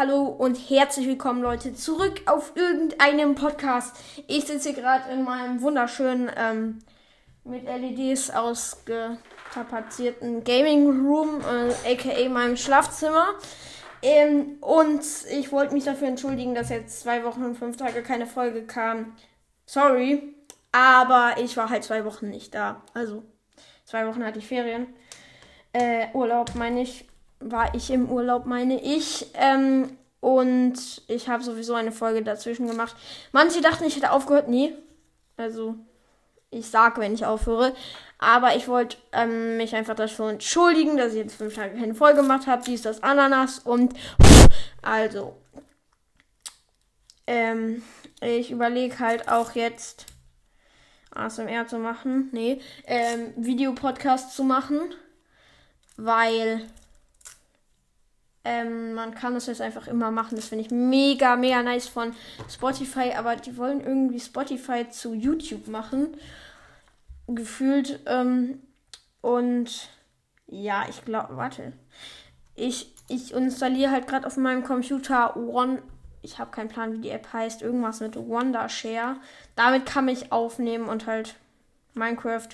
Hallo und herzlich willkommen, Leute, zurück auf irgendeinem Podcast. Ich sitze hier gerade in meinem wunderschönen, ähm, mit LEDs ausgetapazierten Gaming Room, äh, aka meinem Schlafzimmer. Ähm, und ich wollte mich dafür entschuldigen, dass jetzt zwei Wochen und fünf Tage keine Folge kam. Sorry, aber ich war halt zwei Wochen nicht da. Also, zwei Wochen hatte ich Ferien. Äh, Urlaub meine ich war ich im Urlaub, meine ich. Ähm, und ich habe sowieso eine Folge dazwischen gemacht. Manche dachten, ich hätte aufgehört. Nee. Also, ich sag, wenn ich aufhöre. Aber ich wollte ähm, mich einfach dafür entschuldigen, dass ich jetzt fünf Tage keine Folge gemacht habe. Dies, das Ananas und. Also. Ähm, ich überlege halt auch jetzt. ASMR zu machen. Nee. Ähm, Videopodcast zu machen. Weil ähm, man kann das jetzt einfach immer machen. Das finde ich mega, mega nice von Spotify. Aber die wollen irgendwie Spotify zu YouTube machen. Gefühlt. Ähm, und ja, ich glaube, warte. Ich, ich installiere halt gerade auf meinem Computer One. Ich habe keinen Plan, wie die App heißt. Irgendwas mit Wondershare. Damit kann ich aufnehmen und halt Minecraft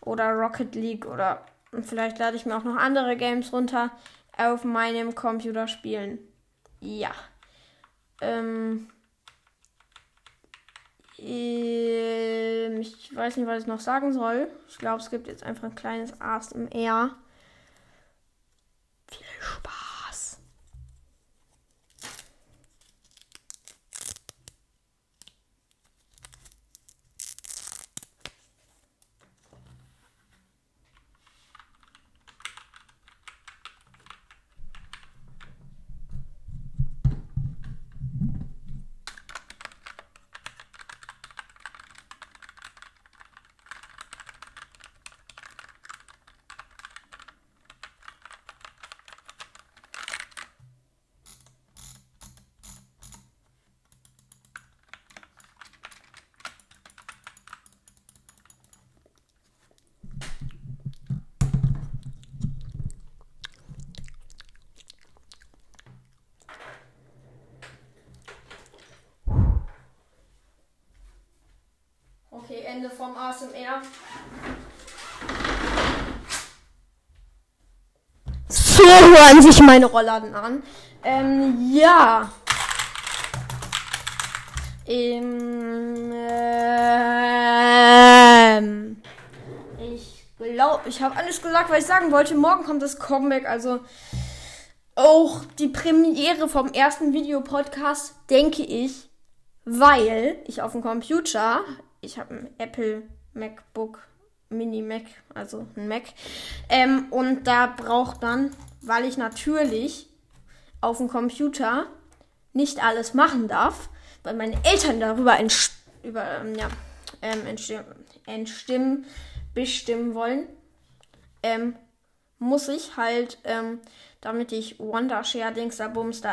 oder Rocket League oder vielleicht lade ich mir auch noch andere Games runter auf meinem Computer spielen. Ja. Ähm, ähm, ich weiß nicht, was ich noch sagen soll. Ich glaube, es gibt jetzt einfach ein kleines ASMR. Okay, Ende vom ASMR. So hören sich meine Rollladen an. Ähm, ja. Ähm, ähm, ich glaube, ich habe alles gesagt, was ich sagen wollte. Morgen kommt das Comeback, also auch die Premiere vom ersten Videopodcast, denke ich, weil ich auf dem Computer ich habe ein Apple MacBook Mini Mac, also ein Mac. Ähm, und da braucht man, weil ich natürlich auf dem Computer nicht alles machen darf, weil meine Eltern darüber über, ähm, ja, ähm, entstimmen, bestimmen wollen, ähm, muss ich halt, ähm, damit ich Wondershare Dingsda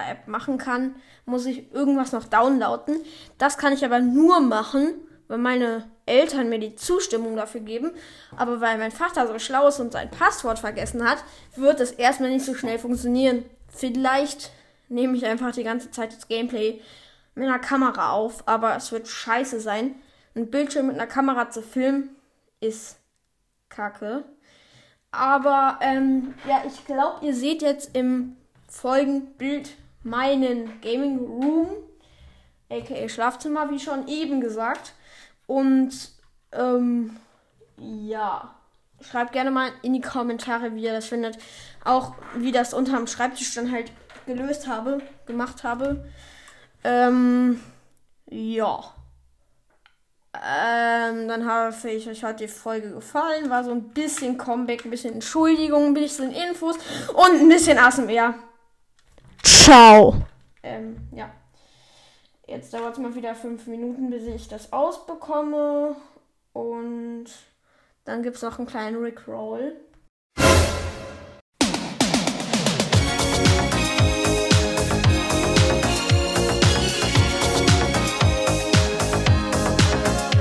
App machen kann, muss ich irgendwas noch downloaden. Das kann ich aber nur machen, weil meine Eltern mir die Zustimmung dafür geben. Aber weil mein Vater so schlau ist und sein Passwort vergessen hat, wird es erstmal nicht so schnell funktionieren. Vielleicht nehme ich einfach die ganze Zeit das Gameplay mit einer Kamera auf, aber es wird scheiße sein. Ein Bildschirm mit einer Kamera zu filmen ist kacke. Aber ähm, ja, ich glaube, ihr seht jetzt im folgenden Bild meinen Gaming Room, aka Schlafzimmer, wie schon eben gesagt. Und ähm, ja, schreibt gerne mal in die Kommentare, wie ihr das findet. Auch wie das unterm Schreibtisch dann halt gelöst habe, gemacht habe. Ähm, ja. Ähm, dann hoffe ich, euch hat die Folge gefallen. War so ein bisschen Comeback, ein bisschen Entschuldigung, ein bisschen Infos und ein bisschen ASMR. Ciao. Ähm, ja. Jetzt dauert es mal wieder fünf Minuten, bis ich das ausbekomme. Und dann gibt es noch einen kleinen Rickroll.